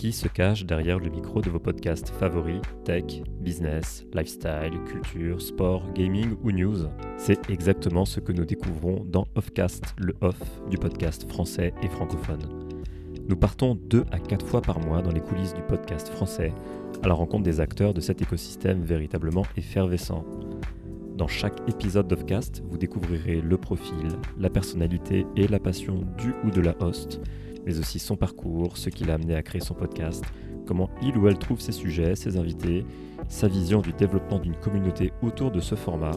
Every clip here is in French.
qui se cache derrière le micro de vos podcasts favoris tech, business, lifestyle, culture, sport, gaming ou news. C'est exactement ce que nous découvrons dans Offcast, le off du podcast français et francophone. Nous partons deux à quatre fois par mois dans les coulisses du podcast français à la rencontre des acteurs de cet écosystème véritablement effervescent. Dans chaque épisode d'Offcast, vous découvrirez le profil, la personnalité et la passion du ou de la host mais aussi son parcours, ce qui l'a amené à créer son podcast, comment il ou elle trouve ses sujets, ses invités, sa vision du développement d'une communauté autour de ce format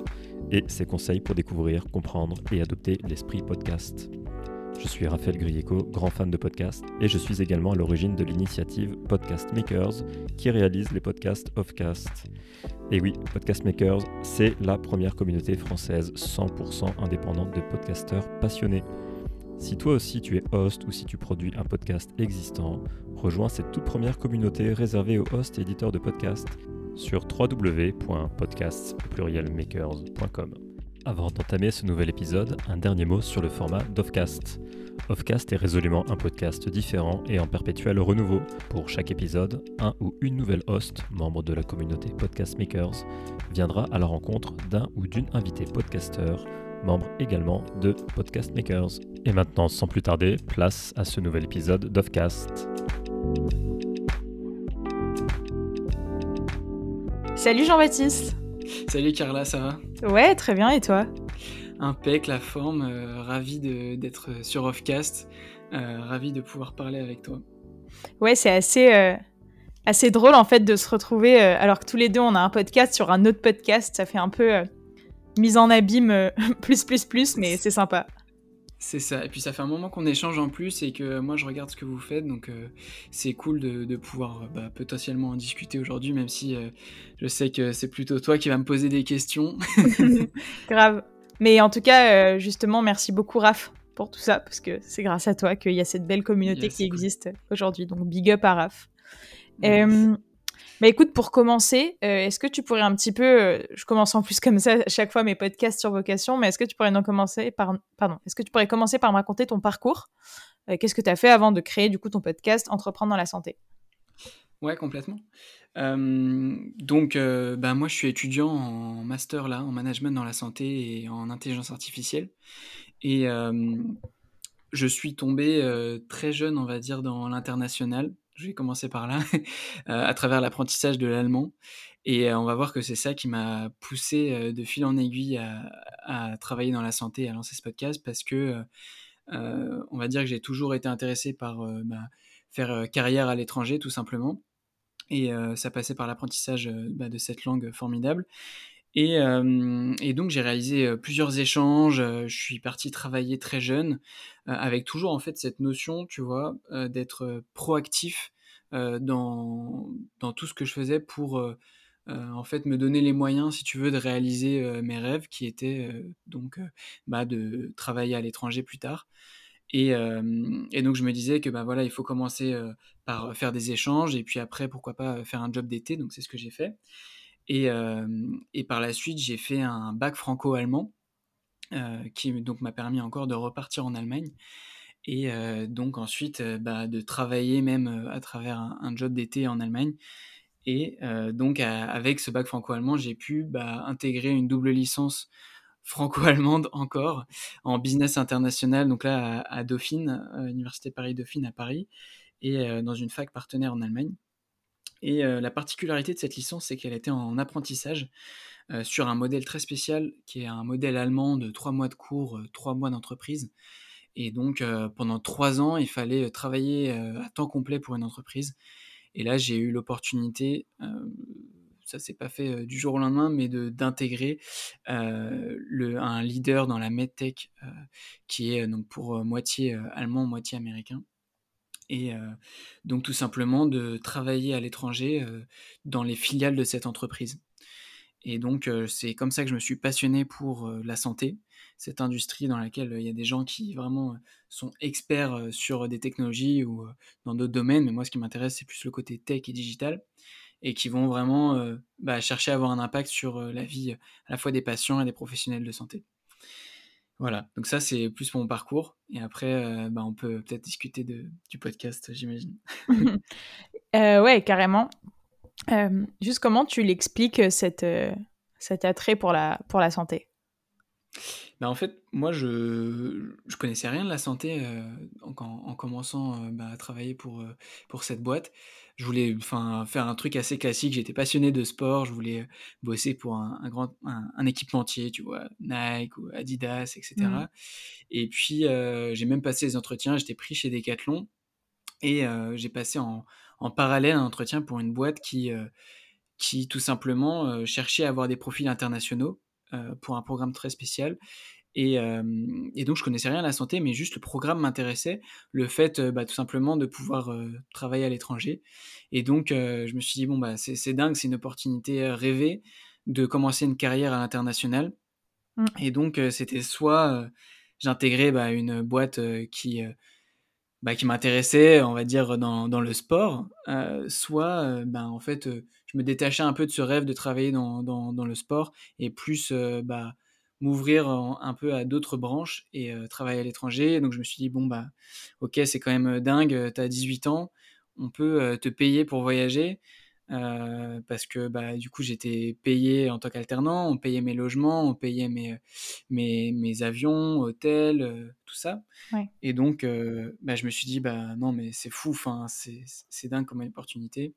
et ses conseils pour découvrir, comprendre et adopter l'esprit podcast. Je suis Raphaël Grieco, grand fan de podcast, et je suis également à l'origine de l'initiative Podcast Makers qui réalise les podcasts Offcast. Et oui, Podcast Makers, c'est la première communauté française 100% indépendante de podcasteurs passionnés. Si toi aussi tu es host ou si tu produis un podcast existant, rejoins cette toute première communauté réservée aux hosts et éditeurs de podcasts sur www.podcasts.makers.com. Avant d'entamer ce nouvel épisode, un dernier mot sur le format d'Offcast. Offcast est résolument un podcast différent et en perpétuel renouveau. Pour chaque épisode, un ou une nouvelle host, membre de la communauté Podcast Makers, viendra à la rencontre d'un ou d'une invitée podcasteur membre également de Podcast Makers. Et maintenant, sans plus tarder, place à ce nouvel épisode d'Offcast. Salut Jean-Baptiste Salut Carla, ça va? Ouais, très bien, et toi? Impec, la forme, euh, ravi d'être sur Offcast, euh, ravi de pouvoir parler avec toi. Ouais, c'est assez, euh, assez drôle en fait de se retrouver, alors que tous les deux on a un podcast sur un autre podcast, ça fait un peu mise en abîme euh, plus, plus, plus, mais c'est sympa. C'est ça. Et puis ça fait un moment qu'on échange en plus et que moi je regarde ce que vous faites, donc euh, c'est cool de, pouvoir euh, bah, potentiellement en discuter aujourd'hui, même si je sais que c'est plutôt toi qui vas me poser des questions. Grave. Mais en tout cas, justement, merci beaucoup Raph pour tout ça, parce que c'est grâce à toi qu'il y a cette belle communauté qui existe aujourd'hui. Donc big up à Raph. Bah écoute, pour commencer, euh, est-ce que tu pourrais un petit peu, euh, je commence en plus comme ça à chaque fois mes podcasts sur vocation, mais est-ce que tu pourrais donc commencer par, pardon, est-ce que tu pourrais commencer par me raconter ton parcours euh, Qu'est-ce que tu as fait avant de créer du coup ton podcast Entreprendre dans la santé? Ouais, complètement. donc, bah, moi, je suis étudiant en master là, en management dans la santé et en intelligence artificielle. Et je suis tombé très jeune, on va dire, dans l'international je vais commencer par là, euh, à travers l'apprentissage de l'allemand. Et euh, on va voir que c'est ça qui m'a poussé euh, de fil en aiguille à, travailler dans la santé, à lancer ce podcast, parce que on va dire que j'ai toujours été intéressé par bah, faire carrière à l'étranger, tout simplement. Et ça passait par l'apprentissage bah, de cette langue formidable. Et, et, donc j'ai réalisé plusieurs échanges. je suis parti travailler très jeune, avec toujours en fait cette notion, tu vois, d'être proactif dans, dans tout ce que je faisais pour en fait me donner les moyens, si tu veux, de réaliser mes rêves, qui étaient donc bah, de travailler à l'étranger plus tard. Et, et, donc je me disais que bah voilà, il faut commencer par faire des échanges et puis après pourquoi pas faire un job d'été. Donc c'est ce que j'ai fait. Et, et, par la suite, j'ai fait un bac franco-allemand qui donc m'a permis encore de repartir en Allemagne et donc ensuite bah, de travailler même à travers un, job d'été en Allemagne. Et donc avec ce bac franco-allemand, j'ai pu bah, intégrer une double licence franco-allemande encore en business international, donc là à, Dauphine, Université Paris-Dauphine à Paris, et dans une fac partenaire en Allemagne. Et la particularité de cette licence, c'est qu'elle était en apprentissage sur un modèle très spécial, qui est un modèle allemand de trois mois de cours, trois mois d'entreprise. Et donc, pendant trois ans, il fallait travailler à temps complet pour une entreprise. Et là, j'ai eu l'opportunité, ça s'est pas fait du jour au lendemain, mais d'intégrer un leader dans la medtech qui est donc pour moitié allemand, moitié américain et donc tout simplement de travailler à l'étranger dans les filiales de cette entreprise. Et donc c'est comme ça que je me suis passionné pour la santé, cette industrie dans laquelle il y a des gens qui vraiment sont experts sur des technologies ou dans d'autres domaines, mais moi ce qui m'intéresse c'est plus le côté tech et digital, et qui vont vraiment bah, chercher à avoir un impact sur la vie à la fois des patients et des professionnels de santé. Voilà, donc ça c'est plus mon parcours. Et après, euh, bah, on peut peut-être discuter de, du podcast, j'imagine. ouais, carrément. juste comment tu l'expliques, cet attrait pour la, pour la santé? Bah, en fait, moi, je je connaissais rien de la santé, en en commençant, bah, à travailler pour, pour cette boîte. Je voulais, enfin, faire un truc assez classique. J'étais passionné de sport, je voulais, bosser pour un un grand un équipementier, tu vois? Nike ou Adidas et Mmh. et puis, j'ai même passé les entretiens, j'étais pris chez Decathlon et j'ai passé en en parallèle un entretien pour une boîte qui, qui tout simplement, cherchait à avoir des profils internationaux, pour un programme très spécial et, et, donc je connaissais rien à la santé, mais juste le programme m'intéressait, le fait bah, tout simplement de pouvoir travailler à l'étranger. Et donc je me suis dit, bon, bah, c'est dingue, c'est une opportunité rêvée de commencer une carrière à l'international. Mmh. Et donc c'était soit j'intégrais bah, une boîte qui, bah, qui m'intéressait, on va dire, dans, dans le sport, soit bah, en fait je me détachais un peu de ce rêve de travailler dans, dans, dans le sport et plus bah, m'ouvrir un peu à d'autres branches et travailler à l'étranger. Donc je me suis dit, bon, bah, ok, c'est quand même dingue, tu as 18 ans, on peut te payer pour voyager. parce que bah, du coup j'étais payé en tant qu'alternant, on payait mes logements, on payait mes, mes, mes avions, hôtels, tout ça. Et donc bah, je me suis dit bah non mais c'est fou, enfin c'est dingue comme opportunité.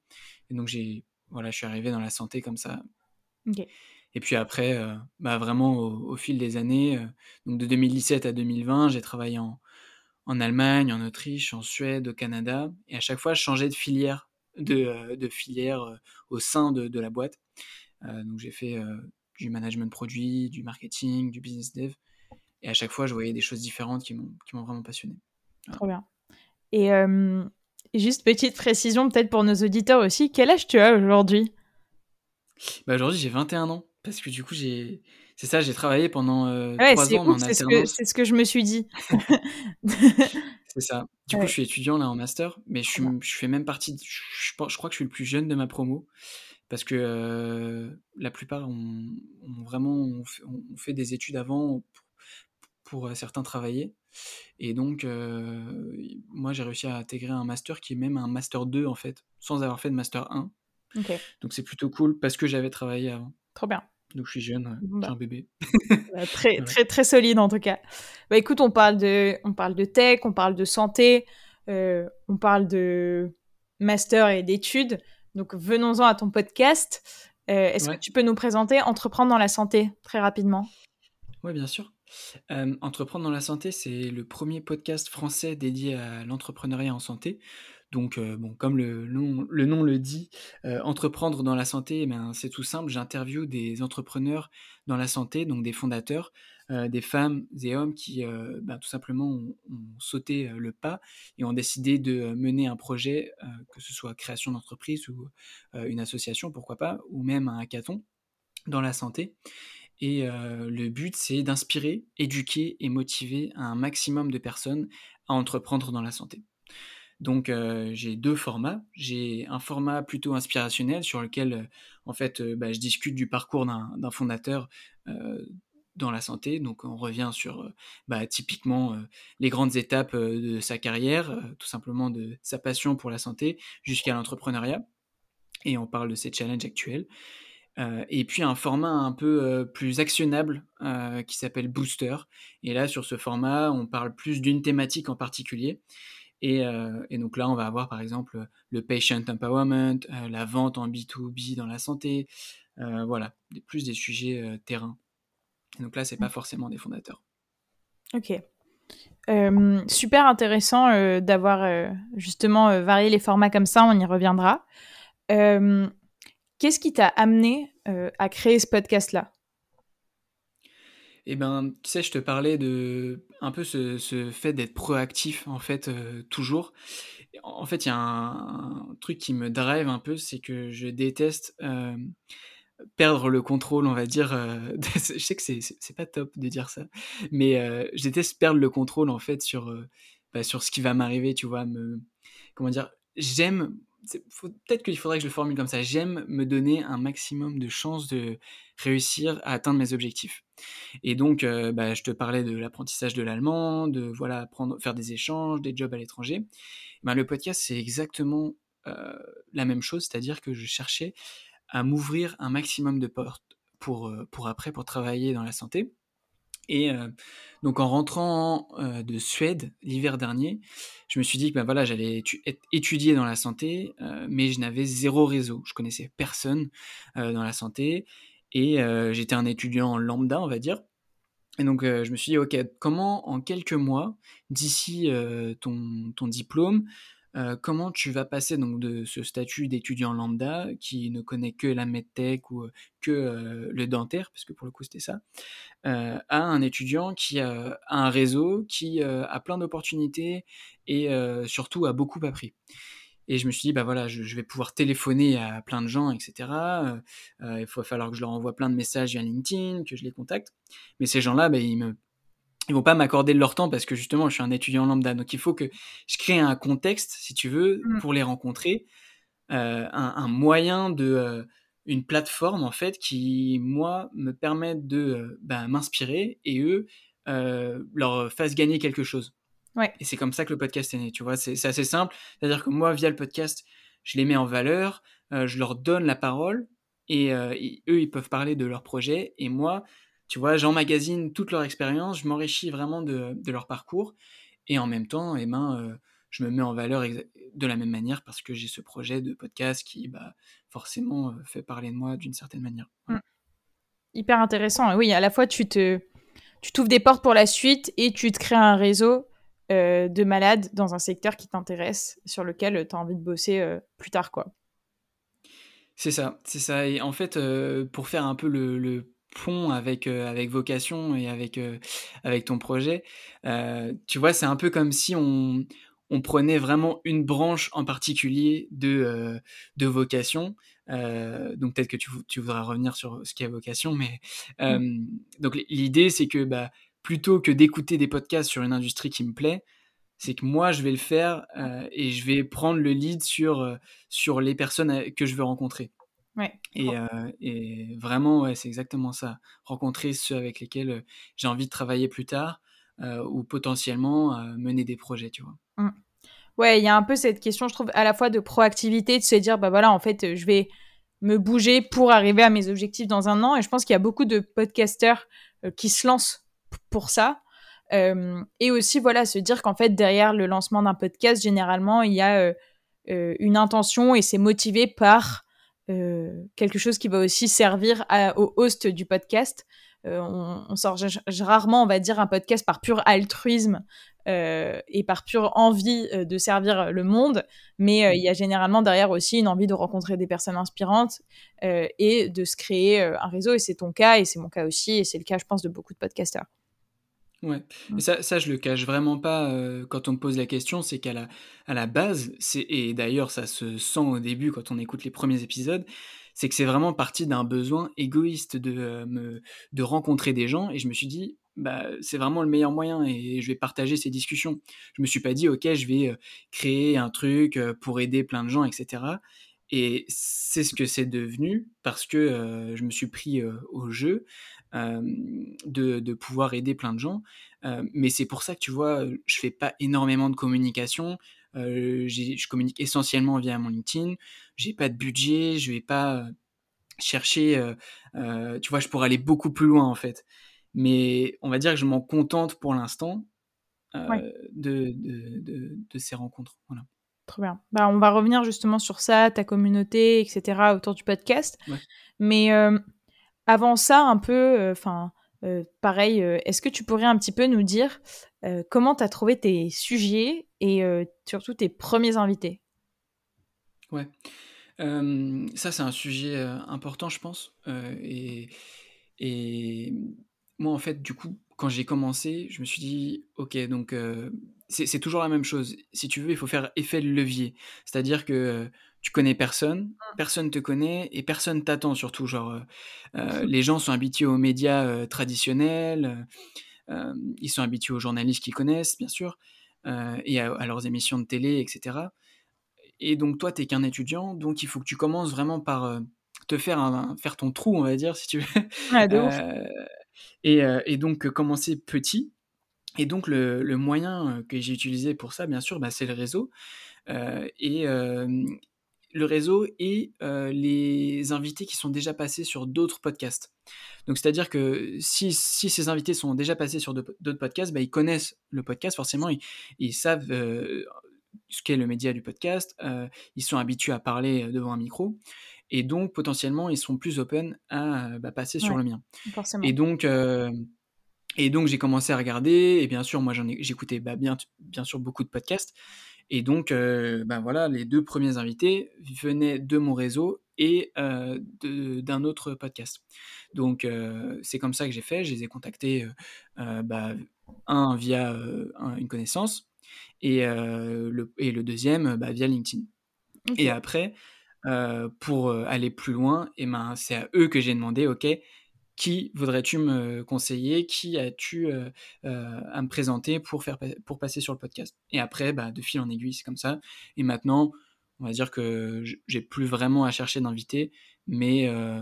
Et donc j'ai voilà je suis arrivé dans la santé comme ça. Et puis après, euh, bah vraiment au, fil des années, euh, donc de 2017 à 2020, j'ai travaillé en, en, Allemagne, en Autriche, en Suède, au Canada. Et à chaque fois, je changeais de filière, de, euh, de filière au sein de, de la boîte. donc j'ai fait du management produit, du marketing, du business dev. Et à chaque fois, je voyais des choses différentes qui m'ont vraiment passionné. Trop bien. Et juste petite précision peut-être pour nos auditeurs aussi, quel âge tu as aujourd'hui? Bah Aujourd'hui, j'ai 21 ans. Parce que du coup, j'ai. C'est ça, j'ai travaillé pendant euh, trois ans en c'est ce, que, c'est ce que je me suis dit. c'est ça. Du coup, je suis étudiant là en master, mais je, suis, je fais même partie. je, je, crois que je suis le plus jeune de ma promo. Parce que euh, la plupart ont, vraiment on fait, des études avant pour, pour, euh, certains travailler. Et donc, moi, j'ai réussi à intégrer un master qui est même un master 2 en fait, sans avoir fait de master 1. Donc, c'est plutôt cool parce que j'avais travaillé avant. Trop bien. Donc je suis jeune, bah. un bébé. Bah, très, très, très solide en tout cas. Bah écoute, on parle de, on parle de tech, on parle de santé, euh, on parle de master et d'études. Donc venons-en à ton podcast. Euh, est-ce que tu peux nous présenter Entreprendre dans la santé très rapidement? Oui, bien sûr. Euh, Entreprendre dans la santé, c'est le premier podcast français dédié à l'entrepreneuriat en santé. Donc, euh, comme le nom, le, dit, euh, entreprendre dans la santé, eh ben, c'est tout simple. J'interviewe des entrepreneurs dans la santé, donc des fondateurs, des femmes et hommes qui, ben, tout simplement, ont, sauté le pas et ont décidé de mener un projet, que ce soit création d'entreprise ou une association, pourquoi pas, ou même un hackathon dans la santé. Et le but, c'est d'inspirer, éduquer et motiver un maximum de personnes à entreprendre dans la santé. Donc j'ai deux formats. J'ai un format plutôt inspirationnel sur lequel en fait bah, je discute du parcours d'un fondateur dans la santé. Donc on revient sur bah, typiquement les grandes étapes de sa carrière, tout simplement de sa passion pour la santé jusqu'à l'entrepreneuriat. Et on parle de ses challenges actuels. Et puis un format un peu plus actionnable qui s'appelle Booster. Et là, sur ce format, on parle plus d'une thématique en particulier. Euh, et, donc là, on va avoir par exemple le patient empowerment, euh, la vente en B2B dans la santé, euh, voilà, plus des sujets terrain. Et donc là, c'est pas mmh. forcément des fondateurs. Ok. super intéressant d'avoir justement varié les formats comme ça, on y reviendra. Qu'est-ce qui t'a amené à créer ce podcast-là? Eh ben, tu sais, je te parlais de un peu ce, fait d'être proactif, en fait, euh, toujours. En fait, il y a un, truc qui me drive un peu, c'est que je déteste euh, perdre le contrôle, on va dire. Euh, je sais que c'est pas top de dire ça, mais je déteste perdre le contrôle, en fait, sur, bah, sur ce qui va m'arriver, tu vois. Me, comment dire J'aime peut-être qu'il faudrait que je le formule comme ça. J'aime me donner un maximum de chances de réussir à atteindre mes objectifs. Et donc, euh, bah, je te parlais de l'apprentissage de l'allemand, de voilà, faire des échanges, des jobs à l'étranger. Ben, le podcast, c'est exactement la même chose, c'est-à-dire que je cherchais à m'ouvrir un maximum de portes pour, pour après, pour travailler dans la santé. Et donc en rentrant de Suède l'hiver dernier, je me suis dit que ben voilà, j'allais étudier dans la santé, mais je n'avais zéro réseau. Je connaissais personne dans la santé et j'étais un étudiant lambda, on va dire. Et donc je me suis dit, ok, comment en quelques mois, d'ici ton diplôme, euh, comment tu vas passer donc de ce statut d'étudiant lambda qui ne connaît que la medtech ou euh, que euh, le dentaire, parce que pour le coup c'était ça, à un étudiant qui a, un réseau, qui a plein d'opportunités et surtout a beaucoup appris. Et je me suis dit, bah voilà, je, vais pouvoir téléphoner à plein de gens, etc. il va falloir que je leur envoie plein de messages via LinkedIn, que je les contacte. Mais ces gens-là, bah, ils me ils vont pas m'accorder de leur temps parce que justement je suis un étudiant lambda. Donc il faut que je crée un contexte si tu veux mmh. pour les rencontrer euh, un, moyen de euh, une plateforme en fait qui moi me permette de euh, bah, m'inspirer et eux leur fassent gagner quelque chose. Ouais. et c'est comme ça que le podcast est né tu vois. C'est assez simple. C'est à dire que moi via le podcast je les mets en valeur je leur donne la parole et, et eux ils peuvent parler de leur projet. Et moi tu vois, j'emmagasine toute leur expérience, je m'enrichis vraiment de, leur parcours, et en même temps, eh ben, euh, je me mets en valeur de la même manière parce que j'ai ce projet de podcast qui, bah, forcément, euh, fait parler de moi d'une certaine manière. Mmh. Hyper intéressant. oui, à la fois, tu te, tu t'ouvres des portes pour la suite et tu te crées un réseau euh, de malades dans un secteur qui t'intéresse, sur lequel tu as envie de bosser plus tard, quoi. C'est ça, c'est ça. Et en fait, pour faire un peu le, le pont avec, euh, avec vocation et avec, euh, avec ton projet. Euh, tu vois, c'est un peu comme si on, on prenait vraiment une branche en particulier de, de vocation. donc peut-être que tu, tu, voudras revenir sur ce qu'est vocation, mais mmh. donc l'idée c'est que bah, plutôt que d'écouter des podcasts sur une industrie qui me plaît, c'est que moi je vais le faire et je vais prendre le lead sur, sur les personnes que je veux rencontrer. Et, et, vraiment, ouais, c'est exactement ça. Rencontrer ceux avec lesquels j'ai envie de travailler plus tard ou potentiellement mener des projets, tu vois. Mmh. Ouais, il y a un peu cette question, je trouve, à la fois de proactivité, de se dire, bah voilà, en fait, je vais me bouger pour arriver à mes objectifs dans un an. Et je pense qu'il y a beaucoup de podcasteurs qui se lancent pour ça. et aussi, voilà, se dire qu'en fait, derrière le lancement d'un podcast, généralement, il y a une intention et c'est motivé par quelque chose qui va aussi servir au host du podcast. Euh, on, sort rarement, on va dire, un podcast par pur altruisme euh, et par pure envie de servir le monde, mais il y a généralement derrière aussi une envie de rencontrer des personnes inspirantes et de se créer un réseau. Et c'est ton cas, et c'est mon cas aussi, et c'est le cas, je pense, de beaucoup de podcasteurs. Ouais, mmh. ça, ça je le cache vraiment pas quand on me pose la question, c'est qu'à la, à la base, c'est, et d'ailleurs ça se sent au début quand on écoute les premiers épisodes, c'est que c'est vraiment parti d'un besoin égoïste de, me, de rencontrer des gens et je me suis dit, bah, c'est vraiment le meilleur moyen et je vais partager ces discussions. Je me suis pas dit, ok, je vais créer un truc pour aider plein de gens, etc. Et c'est ce que c'est devenu parce que je me suis pris au jeu de, de, pouvoir aider plein de gens. mais c'est pour ça que tu vois, je fais pas énormément de communication. je communique essentiellement via mon LinkedIn. J'ai pas de budget, je vais pas chercher. tu vois, je pourrais aller beaucoup plus loin en fait. Mais on va dire que je m'en contente pour l'instant de, de, de, ces rencontres. Voilà. Trop bien. Bah, on va revenir justement sur ça, ta communauté, etc., autour du podcast. Mais avant ça, un peu, euh, enfin, euh, pareil, euh, est-ce que tu pourrais un petit peu nous dire comment tu as trouvé tes sujets et surtout tes premiers invités? Ouais. ça, c'est un sujet important, je pense. et, moi, en fait, du coup, quand j'ai commencé, je me suis dit, ok, donc c'est toujours la même chose. Si tu veux, il faut faire effet levier. C'est-à-dire que tu connais personne, mmh. personne te connaît et personne t'attend surtout. Genre, les gens sont habitués aux médias traditionnels, ils sont habitués aux journalistes qu'ils connaissent, bien sûr, et à, leurs émissions de télé, etc. Et donc, toi, tu n'es qu'un étudiant, donc il faut que tu commences vraiment par te faire, faire ton trou, on va dire, si tu veux. Et, et, donc, commencer petit. Et donc, le, le moyen que j'ai utilisé pour ça, bien sûr, bah, c'est le réseau. et, le réseau et les invités qui sont déjà passés sur d'autres podcasts. Donc, c'est-à-dire que si, si, ces invités sont déjà passés sur d'autres podcasts, bah, ils connaissent le podcast, forcément, ils, savent ce qu'est le média du podcast, ils sont habitués à parler devant un micro, et donc potentiellement, ils sont plus open à bah, passer sur le mien. Et donc, et donc j'ai commencé à regarder, et bien sûr, moi j'écoutais bah, bien, bien sûr beaucoup de podcasts, et donc, ben voilà, les deux premiers invités venaient de mon réseau et d'un autre podcast. Donc, c'est comme ça que j'ai fait. Je les ai contactés, bah, un via une connaissance et, le, et le deuxième bah, via LinkedIn. Et après, pour aller plus loin, et ben, c'est à eux que j'ai demandé, OK, qui voudrais-tu me conseiller? Qui as-tu euh, euh, à me présenter pour, faire, pour passer sur le podcast? Et après, bah, de fil en aiguille, c'est comme ça. Et maintenant, on va dire que j'ai plus vraiment à chercher d'invités, mais euh,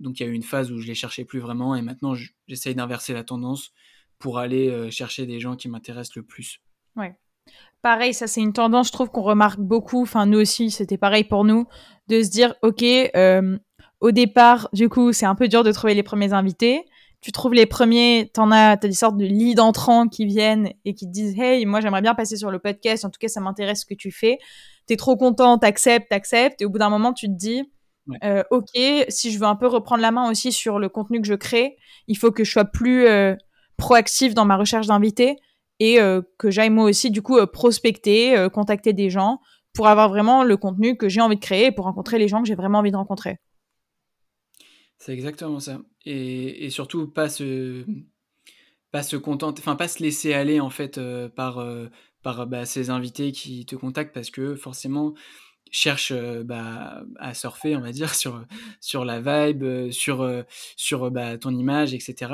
donc il y a eu une phase où je les cherchais plus vraiment, et maintenant j'essaye d'inverser la tendance pour aller chercher des gens qui m'intéressent le plus. Ouais. Pareil, ça c'est une tendance, je trouve qu'on remarque beaucoup. Enfin, nous aussi, c'était pareil pour nous, de se dire, ok, au départ, du coup, c'est un peu dur de trouver les premiers invités. Tu trouves les premiers, t'en as, t'as des sortes de leads entrants qui viennent et qui te disent, hey, moi j'aimerais bien passer sur le podcast. En tout cas, ça m'intéresse ce que tu fais. T'es trop content, t'acceptes, t'acceptes. Et au bout d'un moment, tu te dis, euh, ok, si je veux un peu reprendre la main aussi sur le contenu que je crée, il faut que je sois plus euh, proactif dans ma recherche d'invités et euh, que j'aille moi aussi du coup prospecter, contacter des gens pour avoir vraiment le contenu que j'ai envie de créer et pour rencontrer les gens que j'ai vraiment envie de rencontrer. C'est exactement ça. Et, surtout, pas se, contenter, enfin, pas se laisser aller, en fait, euh, par, euh, bah, ces invités qui te contactent parce que forcément, cherchent euh, bah, à surfer, on va sur la vibe, sur, sur bah, ton image, etc.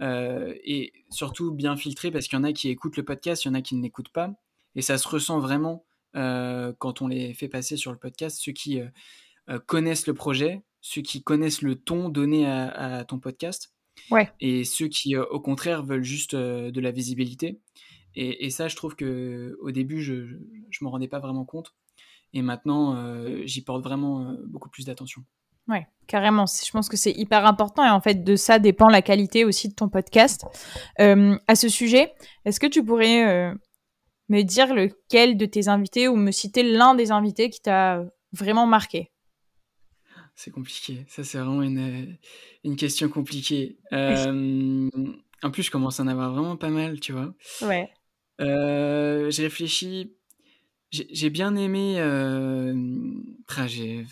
et surtout bien filtrer parce qu'il y en a qui écoutent le podcast, il y en a qui ne l'écoutent pas. Et ça se ressent vraiment quand on les fait passer sur le podcast. Ceux qui connaissent le projet, ceux qui connaissent le ton donné à, ton podcast. Ouais. Et ceux qui, euh, au contraire, veulent juste euh, de la visibilité. Et, ça, je trouve que au début, je ne m'en rendais pas vraiment compte. Et maintenant, euh, j'y porte vraiment beaucoup plus d'attention. Ouais, carrément. Je pense que c'est hyper important et en fait de ça dépend la qualité aussi de ton podcast. à ce sujet, est-ce que tu pourrais me dire lequel de tes invités ou me citer l'un des invités qui t'a vraiment marqué? C'est compliqué. Ça, c'est vraiment une, une question compliquée. Euh, en plus, je commence à en avoir vraiment pas mal, tu vois. Ouais. Euh, je réfléchis. J'ai bien aimé. Euh...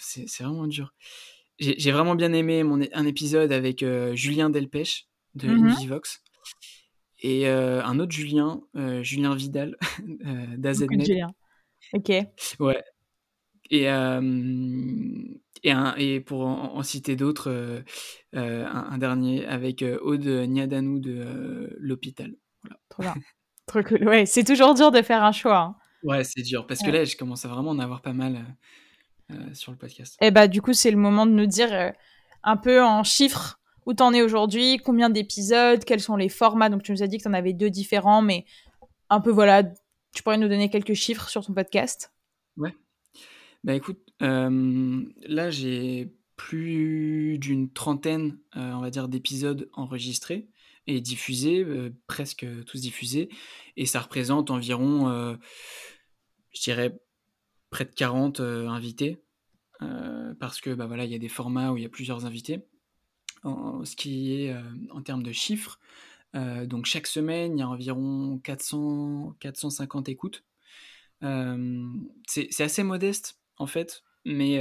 c'est vraiment dur. J'ai vraiment bien aimé mon, un épisode avec euh, Julien Delpech de mm et un autre Julien, Julien Vidal d'AZNet. Julien. Ok. Ouais. Et, et, un, et pour en, citer d'autres, euh, euh, un, dernier avec euh, Aude Niadanou de l'hôpital. Voilà. Trop bien. Trop cool. Ouais, c'est toujours dur de faire un choix. Hein. Ouais, c'est dur parce que là, je commence à vraiment en avoir pas mal sur le podcast. Et eh bah, du coup, c'est le moment de nous dire un peu en chiffres où t'en es aujourd'hui, combien d'épisodes, quels sont les formats. Donc, tu nous as dit que t'en avais deux différents, mais un peu voilà, tu pourrais nous donner quelques chiffres sur ton podcast? Ouais. Bah écoute, là j'ai plus d'une trentaine, on va dire, d'épisodes enregistrés et diffusés, presque tous diffusés, et ça représente environ, je dirais, près de 40 invités, parce que bah voilà, il y a des formats où il y a plusieurs invités. ce qui est en termes de chiffres, donc chaque semaine, il y a environ 400, 450 écoutes. c'est assez modeste en fait, mais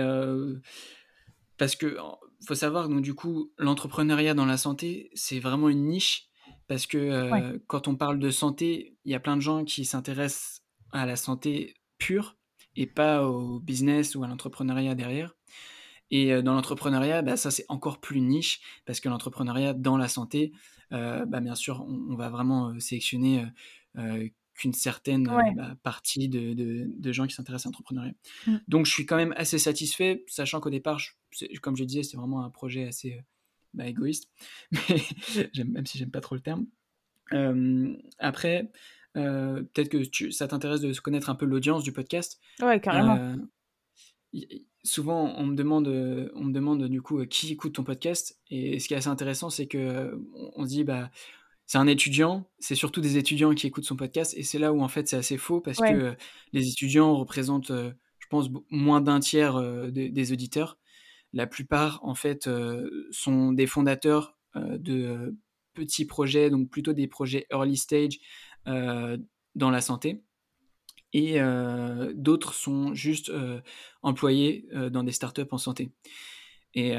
parce que faut savoir donc du coup l'entrepreneuriat dans la santé c'est vraiment une niche parce que quand on parle de santé il y a plein de gens qui s'intéressent à la santé pure et pas au business ou à l'entrepreneuriat derrière. Et dans l'entrepreneuriat bah, ça c'est encore plus niche parce que l'entrepreneuriat dans la santé bah, bien sûr on, va vraiment sélectionner qu'une certaine euh, bah, partie de, de, gens qui s'intéressent à l'entrepreneuriat. Mmh. Donc je suis quand même assez satisfait, sachant qu'au départ, comme je disais, c'est vraiment un projet assez euh, bah, égoïste, mais même si j'aime pas trop le terme. après, euh, peut-être que tu, ça t'intéresse de connaître un peu l'audience du podcast. Ouais, carrément. souvent, on me demande, on me demande du coup qui écoute ton podcast. Et ce qui est assez intéressant, c'est que on se dit, bah, c'est un étudiant, c'est surtout des étudiants qui écoutent son podcast. Et c'est là où en fait c'est assez faux parce que les étudiants représentent, je pense, moins d'un tiers des, auditeurs. La plupart, en fait, sont des fondateurs de petits projets, donc plutôt des projets early stage dans la santé et d'autres sont juste employés dans des startups en santé. Et,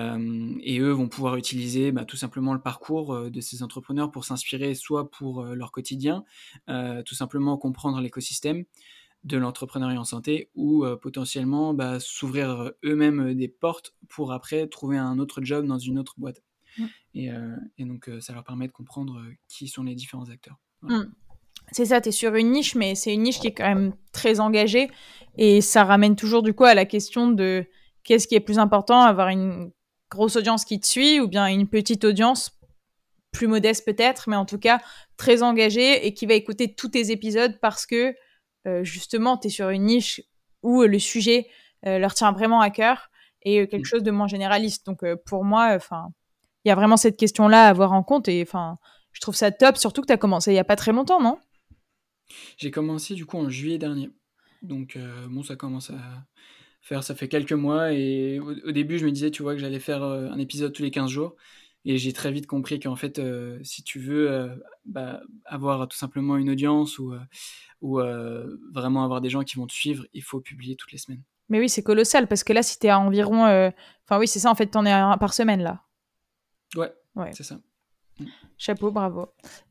eux vont pouvoir utiliser bah, tout simplement le parcours de ces entrepreneurs pour s'inspirer soit pour leur quotidien, tout simplement comprendre l'écosystème de l'entrepreneuriat en santé ou potentiellement bah, s'ouvrir eux-mêmes des portes pour après trouver un autre job dans une autre boîte. Mmh. Et, donc ça leur permet de comprendre qui sont les différents acteurs. Mmh c'est ça, tu es sur une niche, mais c'est une niche qui est quand même très engagée. Et ça ramène toujours du coup à la question de qu'est-ce qui est plus important, avoir une grosse audience qui te suit ou bien une petite audience plus modeste peut-être, mais en tout cas très engagée et qui va écouter tous tes épisodes parce que euh, justement tu es sur une niche où le sujet euh, leur tient vraiment à cœur et euh, quelque mm. chose de moins généraliste. Donc pour moi, enfin, il y a vraiment cette question-là à avoir en compte et enfin, je trouve ça top, surtout que tu as commencé il y a pas très longtemps, non? J'ai commencé du coup en juillet dernier. Donc euh, bon, ça commence à faire, ça fait quelques mois et au, début je me disais, tu vois, que j'allais faire euh, un épisode tous les 15 jours. Et j'ai très vite compris qu'en fait, euh, si tu veux bah, avoir tout simplement une audience ou, ou vraiment avoir des gens qui vont te suivre, il faut publier toutes les semaines. Mais oui, c'est colossal parce que là, si tu es à environ. Enfin, oui, c'est ça, en fait, tu en es un par semaine là. Ouais, ouais. c'est ça. Chapeau, bravo.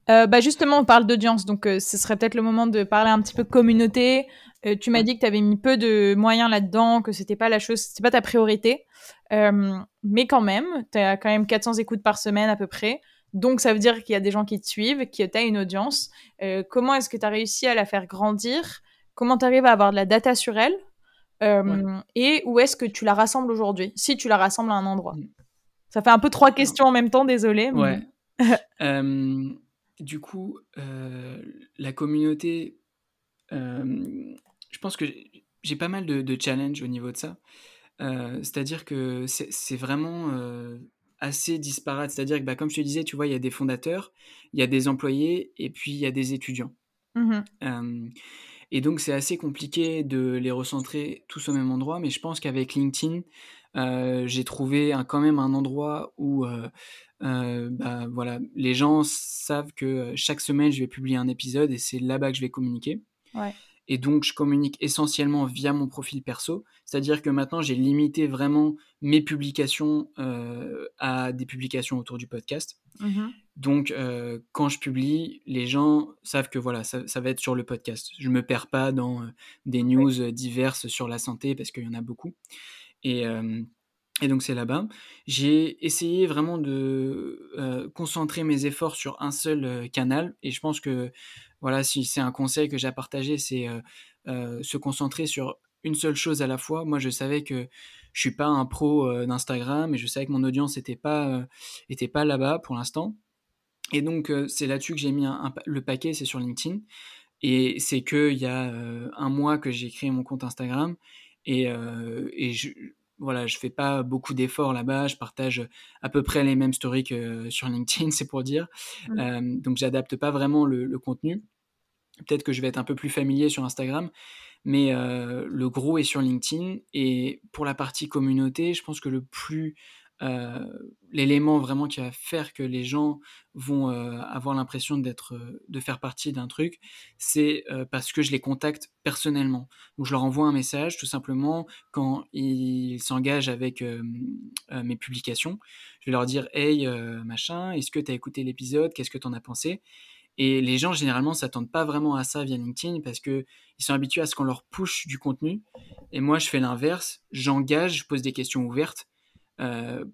Euh, bah justement, on parle d'audience, donc euh, ce serait peut-être le moment de parler un petit peu communauté. Euh, tu m'as dit que tu avais mis peu de moyens là-dedans, que c'était pas la chose, c'était pas ta priorité, mais quand même, tu as quand même 400 écoutes par semaine à peu près. Donc ça veut dire qu'il y a des gens qui te suivent, tu as une audience. comment est-ce que tu as réussi à la faire grandir? Comment tu arrives à avoir de la data sur elle? Et où est-ce que tu la rassembles aujourd'hui Si tu la rassembles à un endroit? Mm. Ça fait un peu trois questions en même temps, désolé. Ouais. du coup, la communauté, je pense que j'ai pas mal de, de challenges au niveau de ça. C'est-à-dire que c'est vraiment assez disparate. C'est-à-dire que, bah, comme je te disais, tu vois, il y a des fondateurs, il y a des employés et puis il y a des étudiants. Mmh et donc, c'est assez compliqué de les recentrer tous au même endroit, mais je pense qu'avec LinkedIn, j'ai trouvé un, quand même un endroit où euh, bah, voilà, les gens savent que euh, chaque semaine, je vais publier un épisode et c'est là-bas que je vais communiquer. Et donc, je communique essentiellement via mon profil perso. C'est-à-dire que maintenant, j'ai limité vraiment mes publications euh, à des publications autour du podcast. Mmh donc, quand je publie, les gens savent que voilà, ça, va être sur le podcast. Je me perds pas dans des news diverses sur la santé parce qu'il y en a beaucoup. Et, et donc c'est là-bas. J'ai essayé vraiment de concentrer mes efforts sur un seul canal. Et je pense que voilà, si c'est un conseil que j'ai à partager, c'est se concentrer sur une seule chose à la fois. Moi, je savais que je suis pas un pro d'Instagram et je savais que mon audience n'était pas, était pas là-bas pour l'instant. Et donc c'est là-dessus que j'ai mis le paquet, c'est sur LinkedIn. Et c'est qu'il y a un mois que j'ai créé mon compte Instagram. Et, et je, voilà, je fais pas beaucoup d'efforts là-bas. Je partage à peu près les mêmes stories que sur LinkedIn, c'est pour dire. Mmh. Euh, donc, j'adapte pas vraiment le, contenu. Peut-être que je vais être un peu plus familier sur Instagram, mais euh, le gros est sur LinkedIn. Et pour la partie communauté, je pense que le plus euh, l'élément vraiment qui va faire que les gens vont euh, avoir l'impression d'être, euh, de faire partie d'un truc, c'est parce que je les contacte personnellement. Donc je leur envoie un message tout simplement quand ils s'engagent avec mes publications. Je vais leur dire Hey, machin, est-ce que tu as écouté l'épisode? Qu'est-ce que tu en as pensé? Et les gens, généralement, s'attendent pas vraiment à ça via LinkedIn parce qu'ils sont habitués à ce qu'on leur push du contenu. Et moi, je fais l'inverse. J'engage, je pose des questions ouvertes euh,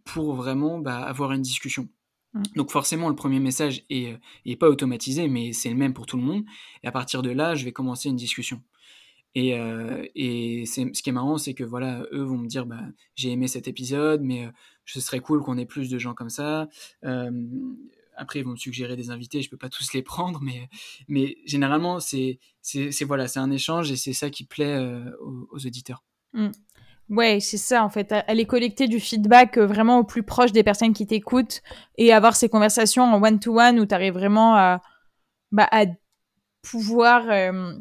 pour vraiment bah, avoir une discussion. Mmh. Donc forcément, le premier message est, est, pas automatisé, mais c'est le même pour tout le monde. Et à partir de là, je vais commencer une discussion. Et, euh, et ce qui est marrant, c'est que voilà, eux vont me dire, bah, j'ai aimé cet épisode, mais euh, ce serait cool qu'on ait plus de gens comme ça. après, ils vont me suggérer des invités, je peux pas tous les prendre, mais, mais généralement, c'est voilà, c'est un échange et c'est ça qui plaît aux, auditeurs. Mmh. Ouais, c'est ça en fait. Aller collecter du feedback euh, vraiment au plus proche des personnes qui t'écoutent et avoir ces conversations en one-to-one où tu arrives vraiment à, bah, à pouvoir euh,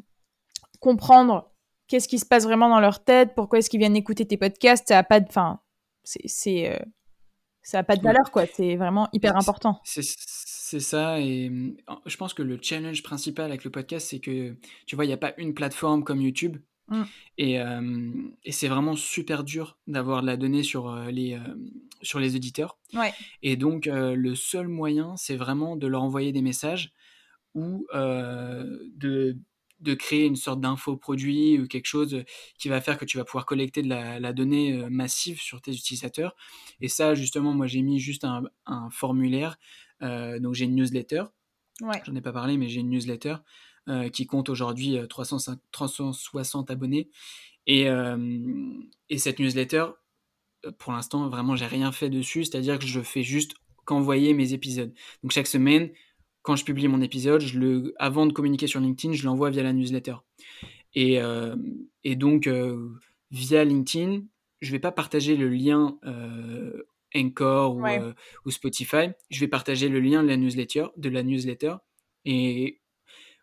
comprendre qu'est-ce qui se passe vraiment dans leur tête, pourquoi est-ce qu'ils viennent écouter tes podcasts. Ça a pas de, enfin, c'est, euh, ça a pas de valeur quoi. C'est vraiment hyper important. C'est ça, et je pense que le challenge principal avec le podcast, c'est que tu vois, il n'y a pas une plateforme comme YouTube Mmh. Et, et c'est vraiment super dur d'avoir de la donnée sur, les, sur les. Ouais. Et donc, le seul moyen, c'est vraiment de leur envoyer des messages ou de, de créer une sorte d'infoproduit ou quelque chose qui va faire que tu vas pouvoir collecter de la, la donnée massive sur tes utilisateurs. Et ça, justement, moi, j'ai mis juste un, un formulaire. donc, j'ai une newsletter. Ouais. J'en ai pas parlé, mais j'ai une newsletter qui compte aujourd'hui 360 euh, abonnés. Et, euh, et cette newsletter, pour l'instant, vraiment, j'ai rien fait dessus, c'est-à-dire que je fais juste qu'envoyer mes épisodes. Donc chaque semaine, quand je publie mon épisode, je le, avant de communiquer sur LinkedIn, je l'envoie via la newsletter. Et, et donc, via LinkedIn, je ne vais pas partager le lien euh, Encore ou, ou, Spotify. Je vais partager le lien de la newsletter, de la newsletter. Et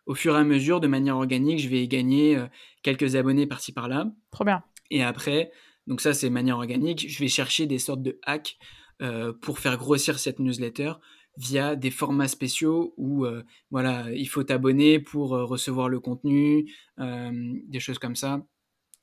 au fur et à mesure, de manière organique, je vais gagner euh, quelques abonnés par-ci par-là. Trop bien. Et après, donc ça c'est manière organique, je vais chercher des sortes de hacks euh, pour faire grossir cette newsletter via des formats spéciaux où euh, voilà, il faut t'abonner pour recevoir le contenu, des choses comme ça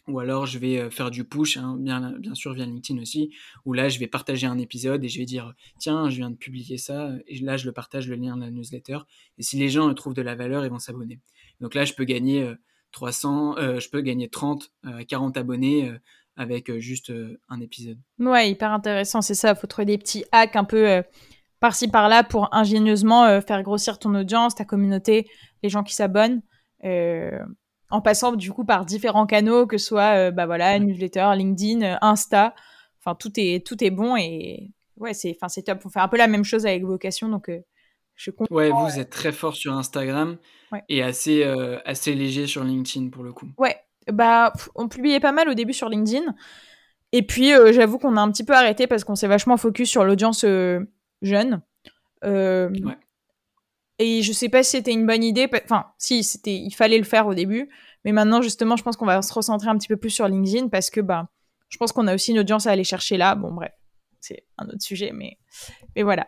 ou alors je vais faire du push, hein, bien, bien sûr via LinkedIn aussi, où là je vais partager un épisode et je vais dire tiens, je viens de publier ça, et là je le partage le lien de la newsletter, et si les gens trouvent de la valeur, ils vont s'abonner. Donc là je peux gagner 300, je peux gagner 30, 40 abonnés avec juste un épisode. Ouais, hyper intéressant, c'est ça, il faut trouver des petits hacks un peu par-ci par-là pour ingénieusement faire grossir ton audience, ta communauté, les gens qui s'abonnent en passant du coup par différents canaux, que ce soit euh, bah voilà newsletter, LinkedIn, euh, Insta. Enfin tout est tout est bon et ouais c'est enfin c'est top. On fait un peu la même chose avec vocation donc euh, je comprends. Ouais, vous êtes très fort sur Instagram et assez assez léger sur LinkedIn pour le coup. Ouais, bah on publiait pas mal au début sur LinkedIn et puis j'avoue qu'on a un petit peu arrêté parce qu'on s'est vachement focus sur l'audience jeune. ouais. Et je sais pas si c'était une bonne idée. Enfin, si, c'était, il fallait le faire au début. Mais maintenant, justement, je pense qu'on va se recentrer un petit peu plus sur LinkedIn parce que, bah, je pense qu'on a aussi une audience à aller chercher là. Bon, bref, c'est un autre sujet, mais, mais voilà.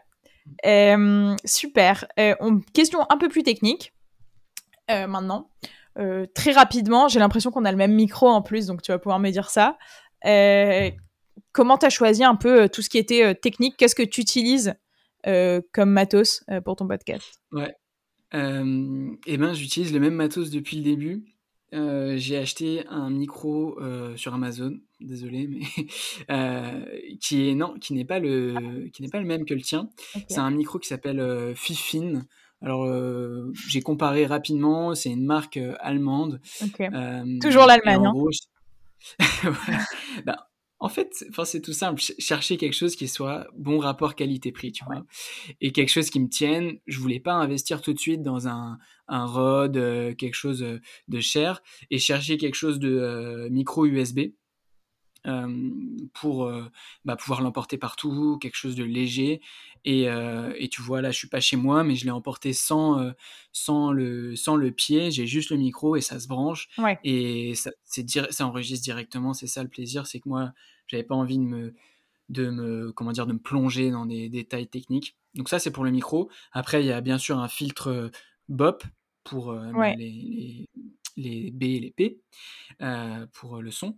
Euh, super. Euh, question un peu plus technique euh, maintenant. très rapidement, j'ai l'impression qu'on a le même micro en plus, donc tu vas pouvoir me dire ça. comment tu as choisi un peu tout ce qui était technique? Qu'est-ce que tu utilises comme matos euh, pour ton podcast Ouais. Euh, eh ben, j'utilise le même matos depuis le début. j'ai acheté un micro sur Amazon, désolé, mais qui est non, qui n'est pas le, qui n'est pas le même que le tien. C'est un micro qui s'appelle Fifin. Alors, j'ai comparé rapidement. C'est une marque allemande. Toujours l'Allemagne. Hein. bah, en fait, enfin, c'est tout simple. Chercher quelque chose qui soit bon rapport qualité-prix, tu vois. Et quelque chose qui me tienne. Je voulais pas investir tout de suite dans un, un ROD, euh, quelque chose euh, de cher, et chercher quelque chose de euh, micro USB pour bah, pouvoir l'emporter partout, quelque chose de léger. Et, et, tu vois, là, je suis pas chez moi, mais je l'ai emporté sans, sans, le, sans le pied. J'ai juste le micro et ça se branche. Et ça, ça enregistre directement. C'est ça le plaisir, c'est que moi, j'avais pas envie de me, de me, comment dire, de me plonger dans des détails techniques. Donc ça, c'est pour le micro. Après, il y a bien sûr un filtre BOP pour les, les, les, B et les P pour le son.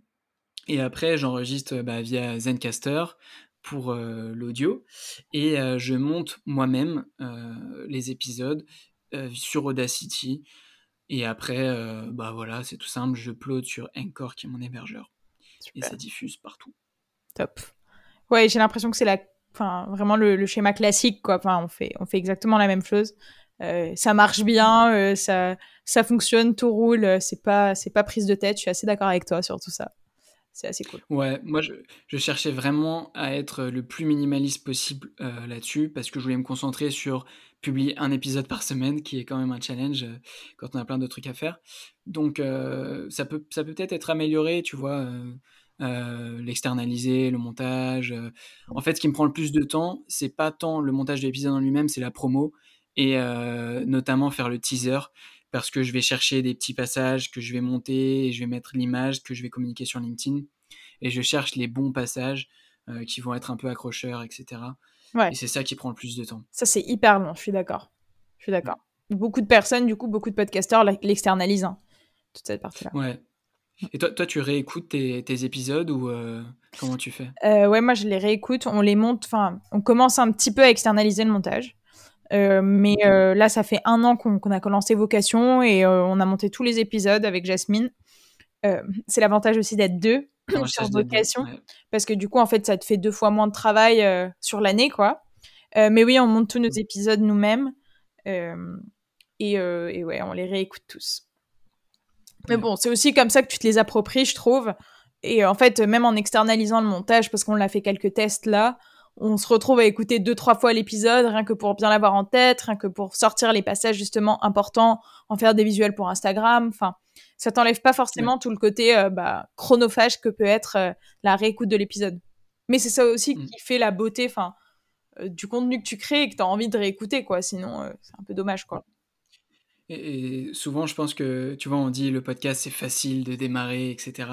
Et après, j'enregistre bah, via Zencaster pour l'audio et je monte moi-même les épisodes sur Audacity. Et après, bah voilà, c'est tout simple, je upload sur Encore qui est mon hébergeur. Et ça diffuse partout. Top. Ouais, j'ai l'impression que c'est la, enfin, vraiment le, schéma classique, quoi. Enfin, on fait, on fait exactement la même chose. ça marche bien, ça, ça fonctionne, tout roule. C'est pas, c'est pas prise de tête. Je suis assez d'accord avec toi sur tout ça c'est assez cool. Ouais, moi je, je, cherchais vraiment à être le plus minimaliste possible euh, là-dessus parce que je voulais me concentrer sur publier un épisode par semaine qui est quand même un challenge euh, quand on a plein de trucs à faire. Donc euh, ça peut ça peut peut-être être amélioré, tu vois. L'externaliser, le montage. En fait, ce qui me prend le plus de temps, c'est pas tant le montage de l'épisode en lui-même, c'est la promo et notamment faire le teaser parce que je vais chercher des petits passages que je vais monter et je vais mettre l'image que je vais communiquer sur LinkedIn et je cherche les bons passages qui vont être un peu accrocheurs, etc. Et c'est ça qui prend le plus de temps. Ça, c'est hyper long, je suis d'accord. Je suis d'accord. Beaucoup de personnes, du coup, beaucoup de podcasteurs l'externalisent, hein, toute cette partie-là. Ouais. Et toi, toi, tu réécoutes tes, tes épisodes ou euh, comment tu fais? Euh, Ouais, moi, je les réécoute. On les monte, enfin, on commence un petit peu à externaliser le montage. Euh, mais là, ça fait un an qu'on a commencé Vocation et on a monté tous les épisodes avec Jasmine. c'est l'avantage aussi d'être deux sur Vocation. Parce que du coup, en fait, ça te fait deux fois moins de travail sur l'année, quoi. mais oui, on monte tous nos mm. épisodes nous-mêmes. Et, et, ouais, on les réécoute tous. Mais bon, c'est aussi comme ça que tu te les appropries, je trouve. Et en fait, même en externalisant le montage, parce qu'on l'a fait quelques tests là, on se retrouve à écouter deux, trois fois l'épisode, rien que pour bien l'avoir en tête, rien que pour sortir les passages justement importants, en faire des visuels pour Instagram. Enfin, ça t'enlève pas forcément tout le côté euh, bah, chronophage que peut être euh, la réécoute de l'épisode. Mais c'est ça aussi mm. qui fait la beauté enfin, euh, du contenu que tu crées et que tu as envie de réécouter, quoi. Sinon, c'est un peu dommage, quoi. Et, souvent, je pense que, tu vois, on dit le podcast, c'est facile de démarrer, etc.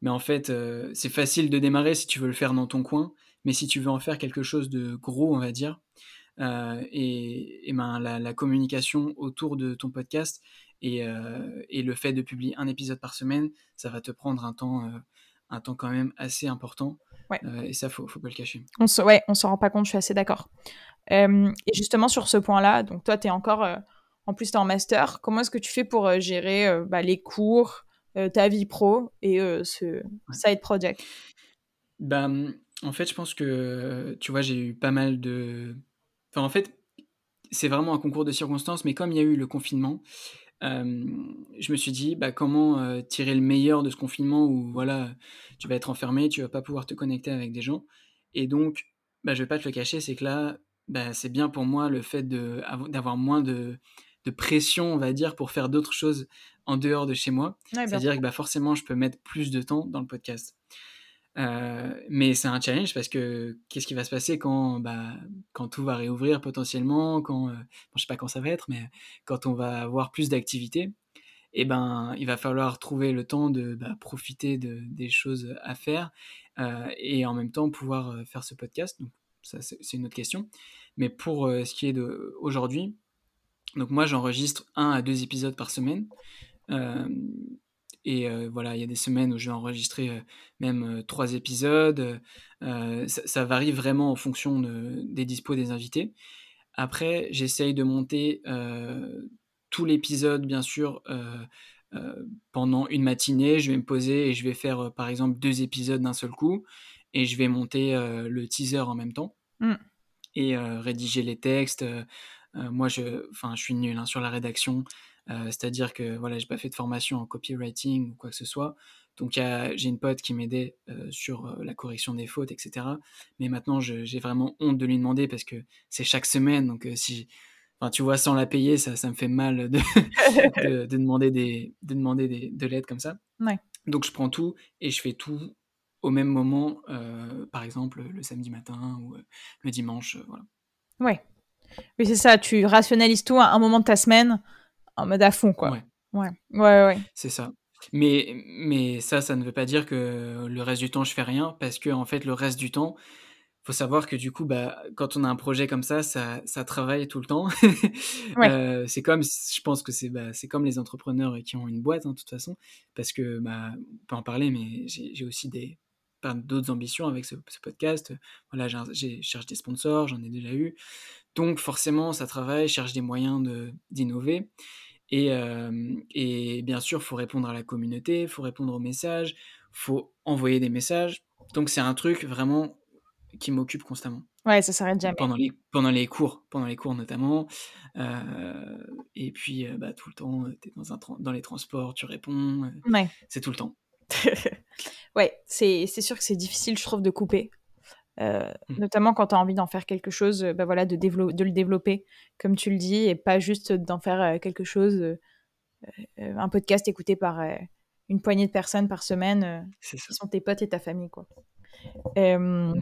Mais en fait, euh, c'est facile de démarrer si tu veux le faire dans ton coin. Mais si tu veux en faire quelque chose de gros, on va dire, euh, et, et ben, la, communication autour de ton podcast et, euh, et, le fait de publier un épisode par semaine, ça va te prendre un temps, un temps quand même assez important. Ouais. et ça, faut, faut pas le cacher. On se, ouais, on s'en rend pas compte, je suis assez d'accord. et justement, sur ce point-là, donc toi, tu es encore en plus, tu es en master. Comment est-ce que tu fais pour euh, gérer euh, bah, les cours, euh, ta vie pro et ce side project? Bah, En fait, je pense que, tu vois, j'ai eu pas mal de... Enfin, en fait, c'est vraiment un concours de circonstances, mais comme il y a eu le confinement, je me suis dit, bah, comment tirer le meilleur de ce confinement où, voilà, tu vas être enfermé, tu vas pas pouvoir te connecter avec des gens. Et donc, bah, je vais pas te le cacher, c'est que là, bah, c'est bien pour moi le fait d'avoir moins de de pression, on va dire, pour faire d'autres choses en dehors de chez moi. C'est-à-dire que bah, forcément, je peux mettre plus de temps dans le podcast. Euh, mais c'est un challenge parce que qu'est-ce qui va se passer quand, bah, quand tout va réouvrir potentiellement, quand, euh, je sais pas quand ça va être, mais quand on va avoir plus d'activités, et eh ben, il va falloir trouver le temps de bah, profiter de, des choses à faire euh, et en même temps pouvoir faire ce podcast. Donc ça, c'est une autre question. Mais pour ce qui est d'aujourd'hui, donc moi j'enregistre un à deux épisodes par semaine. Euh, et euh, voilà, il y a des semaines où je vais enregistrer euh, même trois épisodes. Ça, varie vraiment en fonction des dispos des invités. Après, j'essaye de monter tout l'épisode, bien sûr, pendant une matinée. Je vais me poser et je vais faire, par exemple, deux épisodes d'un seul coup. Et je vais monter le teaser en même temps. Mmh. Et rédiger les textes, moi, je, je suis nul hein, sur la rédaction, euh, c'est-à-dire que voilà, j'ai pas fait de formation en copywriting ou quoi que ce soit. Donc j'ai une pote qui m'aidait euh, sur la correction des fautes, etc. Mais maintenant, j'ai vraiment honte de lui demander parce que c'est chaque semaine. Donc si, enfin, tu vois, sans la payer, ça, ça me fait mal de, de, demander, des, de, demander des, de l'aide comme ça. Donc je prends tout et je fais tout au même moment, par exemple le samedi matin ou le dimanche. voilà. Ouais. Oui, c'est ça, tu rationalises tout à un moment de ta semaine en mode à fond, quoi. Ouais. Ouais, ouais, ouais. C'est ça. Mais, mais ça, ça ne veut pas dire que le reste du temps, je fais rien, parce que, en fait, le reste du temps, faut savoir que du coup, bah, quand on a un projet comme ça, ça, ça travaille tout le temps. ouais. euh, c'est comme, je pense que c'est bah, comme les entrepreneurs qui ont une boîte, hein, de toute façon, parce que, bah, on peut en parler, mais j'ai aussi des d'autres ambitions avec ce, ce podcast. Voilà, j'ai cherche des sponsors, j'en ai déjà eu. Donc forcément, ça travaille, cherche des moyens d'innover. Et, euh, et, bien sûr, il faut répondre à la communauté, il faut répondre aux messages, il faut envoyer des messages. Donc c'est un truc vraiment qui m'occupe constamment. Ouais, ça s'arrête jamais. Pendant les, pendant les cours, pendant les cours notamment. Euh, et puis, euh, bah, tout le temps, tu es dans, un dans les transports, tu réponds. ouais. C'est tout le temps. ouais, c'est sûr que c'est difficile, je trouve, de couper. Euh, mmh. Notamment quand tu as envie d'en faire quelque chose, bah voilà, de, de le développer, comme tu le dis, et pas juste d'en faire quelque chose, un podcast écouté par une poignée de personnes par semaine qui sont tes potes et ta famille, quoi. Mm.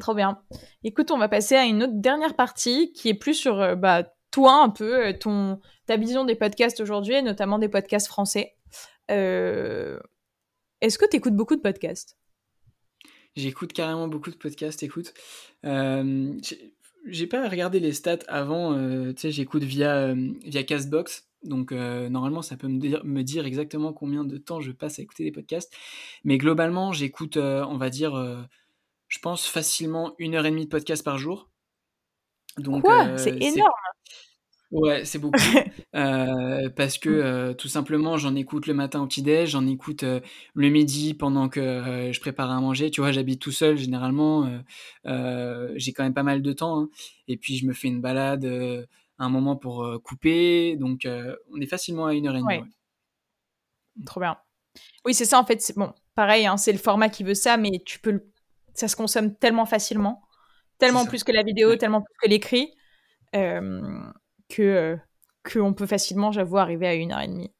Trop bien. Écoute, on va passer à une autre dernière partie qui est plus sur bah, toi un peu, ton, ta vision des podcasts aujourd'hui, et notamment des podcasts français. Est-ce que tu écoutes beaucoup de podcasts? J'écoute carrément beaucoup de podcasts, écoute. Euh, j'ai pas regardé les stats avant, euh, tu sais, j'écoute via, euh, via Castbox. Donc normalement, ça peut me dire, me dire, exactement combien de temps je passe à écouter des podcasts. Mais globalement, j'écoute, on va dire, je pense facilement une heure et demie de podcast par jour. Donc, Quoi? C'est énorme Ouais, c'est beaucoup. Euh, parce que, mmh. euh, tout simplement, j'en écoute le matin au petit-déj, j'en écoute, euh, le midi pendant que, je prépare à manger. Tu vois, j'habite tout seul généralement, j'ai quand même pas mal de temps, hein et puis je me fais une balade, un moment pour, couper, donc on est facilement à une heure et demie, Trop bien. Oui, c'est ça en fait, bon, pareil, hein, c'est le format qui veut ça, mais tu peux ça se consomme tellement facilement, tellement plus que la vidéo, tellement plus que l'écrit, que euh, qu'on peut facilement, j'avoue, arriver à une heure et demie.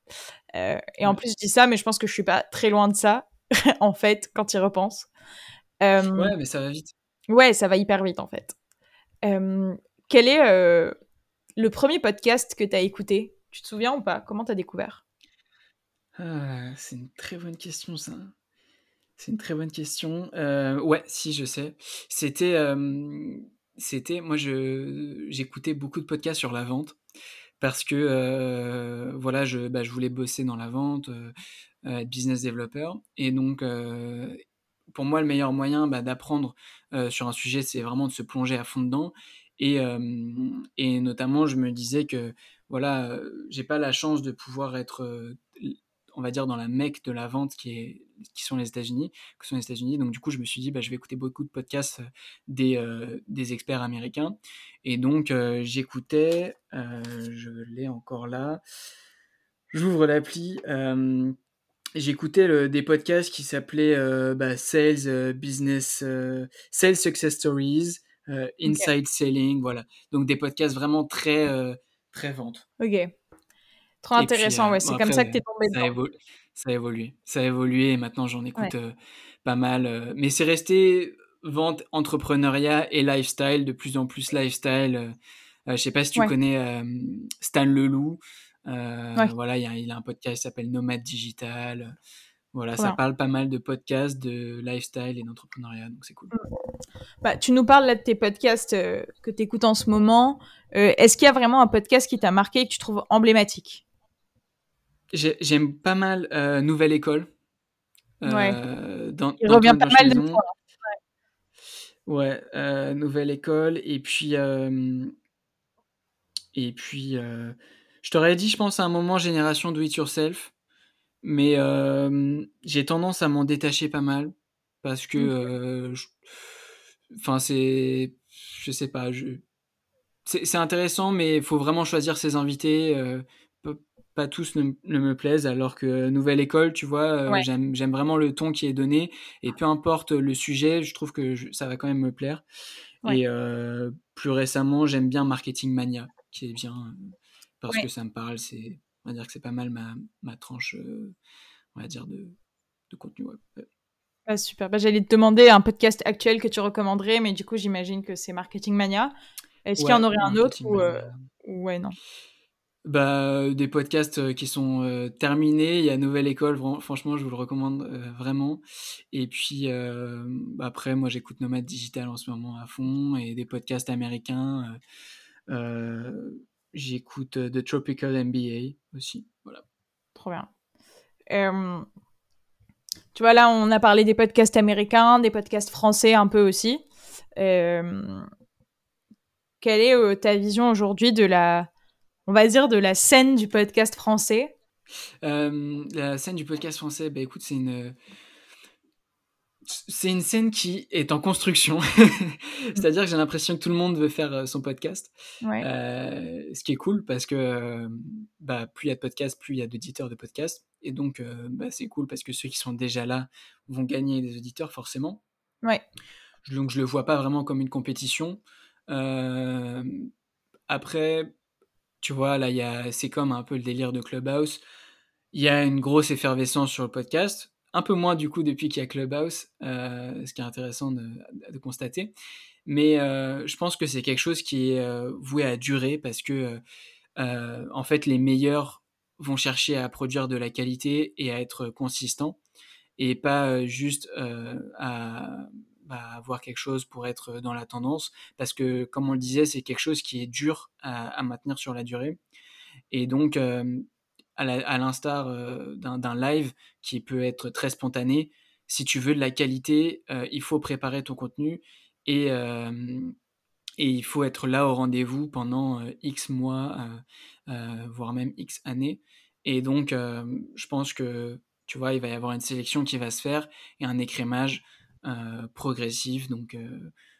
Euh, et en plus, je dis ça, mais je pense que je suis pas très loin de ça, en fait, quand il repense. Euh, ouais, mais ça va vite. Ouais, ça va hyper vite, en fait. quel est le premier podcast que tu as écouté? Tu te souviens ou pas? Comment tu as découvert? Ah, C'est une très bonne question, ça. C'est une très bonne question. ouais, si, je sais. C'était c'était moi je j'écoutais beaucoup de podcasts sur la vente parce que euh, voilà je, bah, je voulais bosser dans la vente euh, euh, être business developer et donc pour moi le meilleur moyen bah, d'apprendre sur un sujet c'est vraiment de se plonger à fond dedans et, et notamment je me disais que voilà j'ai pas la chance de pouvoir être on va dire, dans la mecque de la vente qui, est, qui sont les États-Unis, que sont les États-Unis. Donc, du coup, je me suis dit, bah, je vais écouter beaucoup de podcasts euh, des, euh, des experts américains. Et donc, euh, j'écoutais, je l'ai encore là, j'ouvre l'appli. J'écoutais des podcasts qui s'appelaient bah, Sales Business, Sales Success Stories, Inside Selling, voilà. Donc des podcasts vraiment très, très vente. Ok. Trop intéressant, ouais. C'est comme ça que tu es tombé ça dedans. ça a évolué. Ça a évolué et maintenant j'en écoute pas mal. mais c'est resté vente, entrepreneuriat et lifestyle, de plus en plus lifestyle. je sais pas si tu connais Stan Leloup. Voilà, il a, a, un podcast qui s'appelle Nomade Digital. Voilà, ça parle pas mal de podcasts, de lifestyle et d'entrepreneuriat, donc c'est cool. Mmh. Bah, tu nous parles là de tes podcasts que tu écoutes en ce moment. Est-ce qu'il y a vraiment un podcast qui t'a marqué et que tu trouves emblématique? J'aime pas mal euh, Nouvelle École. ouais. Euh, Il revient pas mal de fois. Ouais, euh, Nouvelle École. Et puis, et puis je t'aurais dit, je pense, à un moment Génération Do It Yourself. Mais j'ai tendance à m'en détacher pas mal. Parce que. Enfin, c'est. Je sais pas. Je... C'est intéressant, mais il faut vraiment choisir ses invités pas tous ne, me plaisent, alors que Nouvelle École, tu vois, euh, j'aime vraiment le ton qui est donné, et peu importe le sujet, je trouve que ça va quand même me plaire. Et euh, plus récemment, j'aime bien Marketing Mania, qui est bien, euh, parce que ça me parle, c'est, on va dire que c'est pas mal ma, ma tranche, on va dire, de, de contenu web. Ah, super, bah, j'allais te demander un podcast actuel que tu recommanderais, mais du coup, j'imagine que c'est Marketing Mania. Est-ce qu'il y en aurait un autre ou, Ouais, non? Bah, des podcasts euh, qui sont euh, terminés. Il y a Nouvelle École, franchement, je vous le recommande euh, vraiment. Et puis après, moi, j'écoute Nomade Digital en ce moment à fond et des podcasts américains. j'écoute The Tropical MBA aussi. Voilà. Trop bien. tu vois, là, on a parlé des podcasts américains, des podcasts français un peu aussi. quelle est ta vision aujourd'hui de la on va dire, de la scène du podcast français euh, La scène du podcast français, bah écoute, c'est une. C'est une scène qui est en construction. C'est-à-dire que j'ai l'impression que tout le monde veut faire euh, son podcast. Euh, ce qui est cool parce que bah, plus il y a de podcasts, plus il y a d'auditeurs de podcasts. Et donc, bah, c'est cool parce que ceux qui sont déjà là vont gagner des auditeurs forcément. Ouais. Donc, je le vois pas vraiment comme une compétition. après, tu vois, là, c'est comme un peu le délire de Clubhouse. il y a une grosse effervescence sur le podcast. Un peu moins du coup depuis qu'il y a Clubhouse, ce qui est intéressant de, constater. Mais je pense que c'est quelque chose qui est voué à durer parce que en fait les meilleurs vont chercher à produire de la qualité et à être consistants et pas juste à bah, avoir quelque chose pour être dans la tendance parce que comme on le disait c'est quelque chose qui est dur à, maintenir sur la durée et donc à l'instar d'un live qui peut être très spontané si tu veux de la qualité il faut préparer ton contenu et et il faut être là au rendez-vous pendant X mois, voire même X années. Et donc, je pense que, tu vois, il va y avoir une sélection qui va se faire et un écrémage progressif. Donc,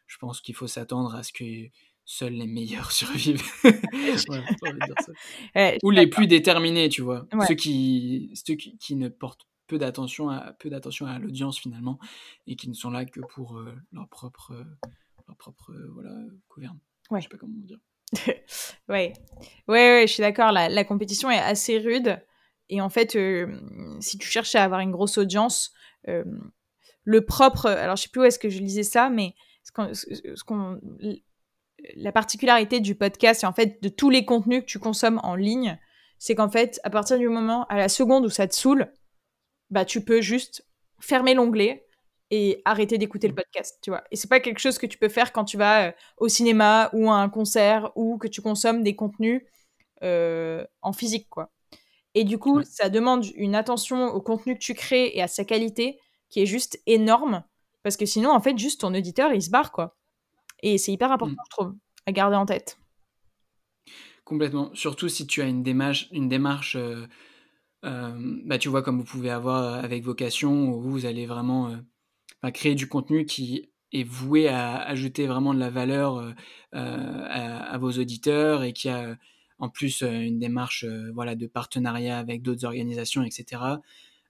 je pense qu'il faut s'attendre à ce que seuls les meilleurs survivent. Ou les plus déterminés, tu vois. Ceux, qui, ceux qui, ne portent peu d'attention à peu d'attention à l'audience finalement et qui ne sont là que pour leur propre leur propre euh, voilà, gouverne. Ouais. Je sais pas comment dire. ouais. ouais. Ouais, je suis d'accord. La, la, compétition est assez rude. Et en fait, euh, si tu cherches à avoir une grosse audience, euh, le propre. Alors, je sais plus où est-ce que je lisais ça, mais ce qu'on, la particularité du podcast et en fait de tous les contenus que tu consommes en ligne, c'est qu'en fait, à partir du moment, à la seconde où ça te saoule, bah, tu peux juste fermer l'onglet, et arrêter d'écouter le mmh. podcast, tu vois. Et c'est pas quelque chose que tu peux faire quand tu vas euh, au cinéma ou à un concert ou que tu consommes des contenus euh, en physique, quoi. Et du coup, ça demande une attention au contenu que tu crées et à sa qualité qui est juste énorme parce que sinon, en fait, juste ton auditeur, il se barre, quoi. Et c'est hyper important, mmh. je trouve, à garder en tête. Complètement. Surtout si tu as une démarche, une démarche euh, bah, tu vois, comme vous pouvez avoir avec Vocation, où vous allez vraiment créer du contenu qui est voué à ajouter vraiment de la valeur euh, euh, à, vos auditeurs et qui a en plus euh, une démarche voilà de partenariat avec d'autres organisations, etc.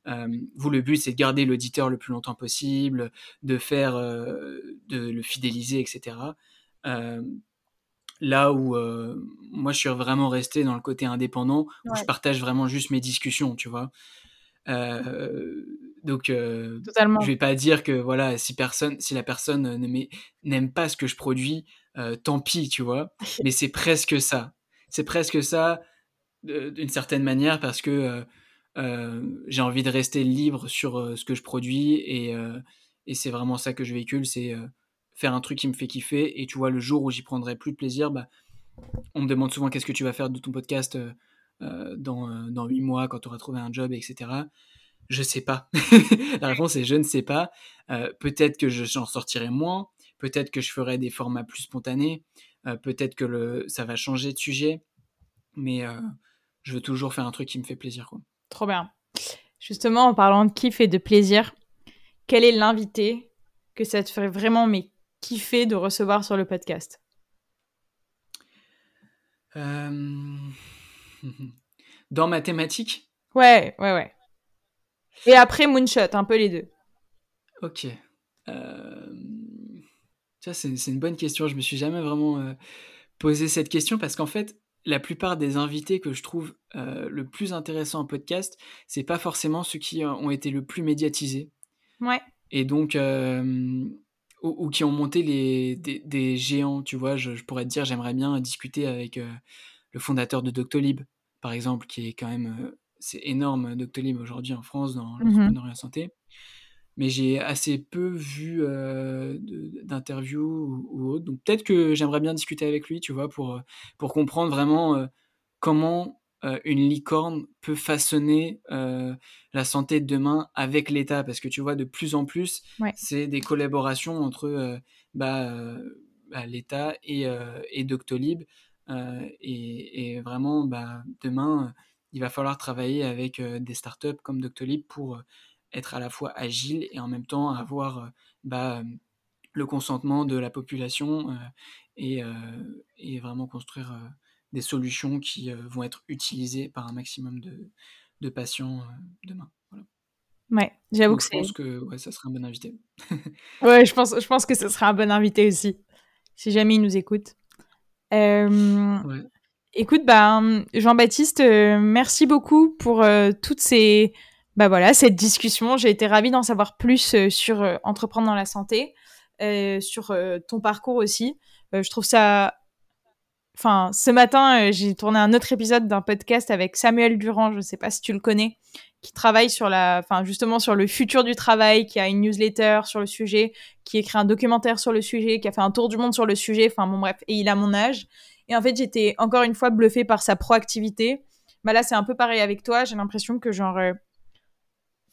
vous, le but, c'est de garder l'auditeur le plus longtemps possible, de faire, de le fidéliser, etc. là où moi, je suis vraiment resté dans le côté indépendant, où je partage vraiment juste mes discussions, tu vois. Euh, donc, euh, je vais pas dire que voilà, si personne, si la personne n'aime pas ce que je produis, euh, tant pis, tu vois. Mais c'est presque ça. C'est presque ça d'une certaine manière parce que j'ai envie de rester libre sur ce que je produis et, et c'est vraiment ça que je véhicule, c'est faire un truc qui me fait kiffer. Et tu vois, le jour où j'y prendrai plus de plaisir, bah, on me demande souvent qu'est-ce que tu vas faire de ton podcast euh, dans, euh, dans 8 mois quand tu auras trouvé un job, etc. Je sais pas. la réponse est je ne sais pas. Euh, peut-être que j'en sortirai moins, peut-être que je ferai des formats plus spontanés, peut-être que le, ça va changer de sujet, mais je veux toujours faire un truc qui me fait plaisir. Quoi. Trop bien. Justement, en parlant de kiff et de plaisir, quel est l'invité que ça te ferait vraiment mais kiffer de recevoir sur le podcast? Dans mathématiques? Ouais, ouais, ouais. Et après Moonshot, un peu les deux. Ok. Euh... Ça, c'est une bonne question. Je me suis jamais vraiment euh, posé cette question parce qu'en fait, la plupart des invités que je trouve euh, le plus intéressant en podcast, c'est pas forcément ceux qui ont été le plus médiatisés. Ouais. Et donc, euh, ou, qui ont monté les, des, géants, tu vois. Je, je, pourrais te dire, j'aimerais bien discuter avec le fondateur de Doctolib, par exemple, qui est quand même. Euh, c'est énorme, Doctolib, aujourd'hui en France, dans mmh l'entrepreneuriat santé. Mais j'ai assez peu vu euh, d'interviews ou, autres. Donc peut-être que j'aimerais bien discuter avec lui, tu vois, pour, pour comprendre vraiment comment une licorne peut façonner la santé de demain avec l'État. Parce que tu vois, de plus en plus, c'est des collaborations entre bah, bah, l'État et, et Doctolib et, vraiment, bah, demain, il va falloir travailler avec des startups comme Doctolib pour être à la fois agile et en même temps avoir bah, le consentement de la population et, et, vraiment construire des solutions qui vont être utilisées par un maximum de, de patients demain. Voilà. Ouais, j'avoue que c'est. Je pense que ouais, ça serait un bon invité. ouais, je pense, je pense que ce sera un bon invité aussi, si jamais il nous écoute. Euh, écoute, bah, Jean-Baptiste, merci beaucoup pour toutes ces, bah voilà, cette discussion. J'ai été ravie d'en savoir plus sur entreprendre dans la santé, sur ton parcours aussi. je trouve ça Enfin, ce matin, j'ai tourné un autre épisode d'un podcast avec Samuel Durand, je ne sais pas si tu le connais, qui travaille sur la, enfin justement sur le futur du travail, qui a une newsletter sur le sujet, qui écrit un documentaire sur le sujet, qui a fait un tour du monde sur le sujet. Enfin bon bref, et il a mon âge. Et en fait, j'étais encore une fois bluffée par sa proactivité. Bah là, c'est un peu pareil avec toi. J'ai l'impression que genre, euh,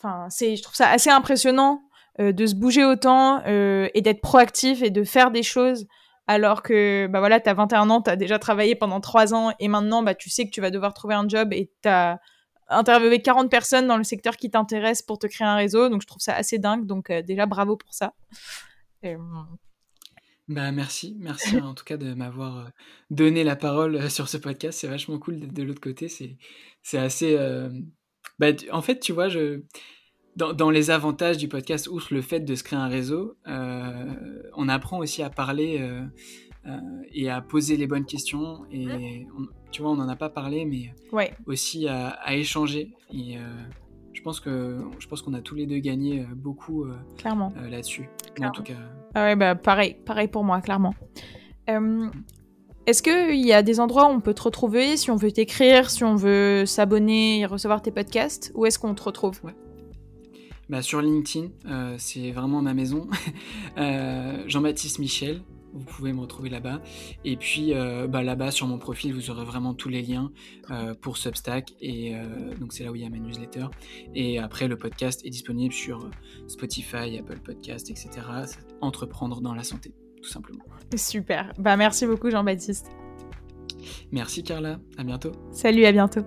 enfin, c'est, je trouve ça assez impressionnant euh, de se bouger autant euh, et d'être proactif et de faire des choses alors que bah voilà, tu as 21 ans, tu as déjà travaillé pendant 3 ans et maintenant bah tu sais que tu vas devoir trouver un job et tu as interviewé 40 personnes dans le secteur qui t'intéresse pour te créer un réseau. Donc, je trouve ça assez dingue. Donc, euh, déjà, bravo pour ça. Bah, merci, merci en tout cas de m'avoir donné la parole sur ce podcast. C'est vachement cool d'être de l'autre côté. C'est assez. Bah, en fait, tu vois, je, dans, dans, les avantages du podcast, outre le fait de se créer un réseau, on apprend aussi à parler et à poser les bonnes questions. Et tu vois, on n'en a pas parlé, mais aussi à, échanger. Et euh, je pense que je pense qu'on a tous les deux gagné euh, beaucoup euh, clairement là-dessus. En tout cas. Ah ouais, bah pareil, pareil pour moi, clairement. Est-ce qu'il y a des endroits où on peut te retrouver si on veut t'écrire, si on veut s'abonner et recevoir tes podcasts Où est-ce qu'on te retrouve? Bah, Sur LinkedIn, c'est vraiment ma maison. Jean-Baptiste Michel, vous pouvez me retrouver là-bas. Et puis euh, bah, là-bas sur mon profil, vous aurez vraiment tous les liens euh, pour Substack. Et euh, donc c'est là où il y a ma newsletter. Et après, le podcast est disponible sur Spotify, Apple Podcast, etc. Entreprendre dans la santé, tout simplement. Super. Bah, merci beaucoup Jean-Baptiste. Merci Carla. À bientôt. Salut, à bientôt.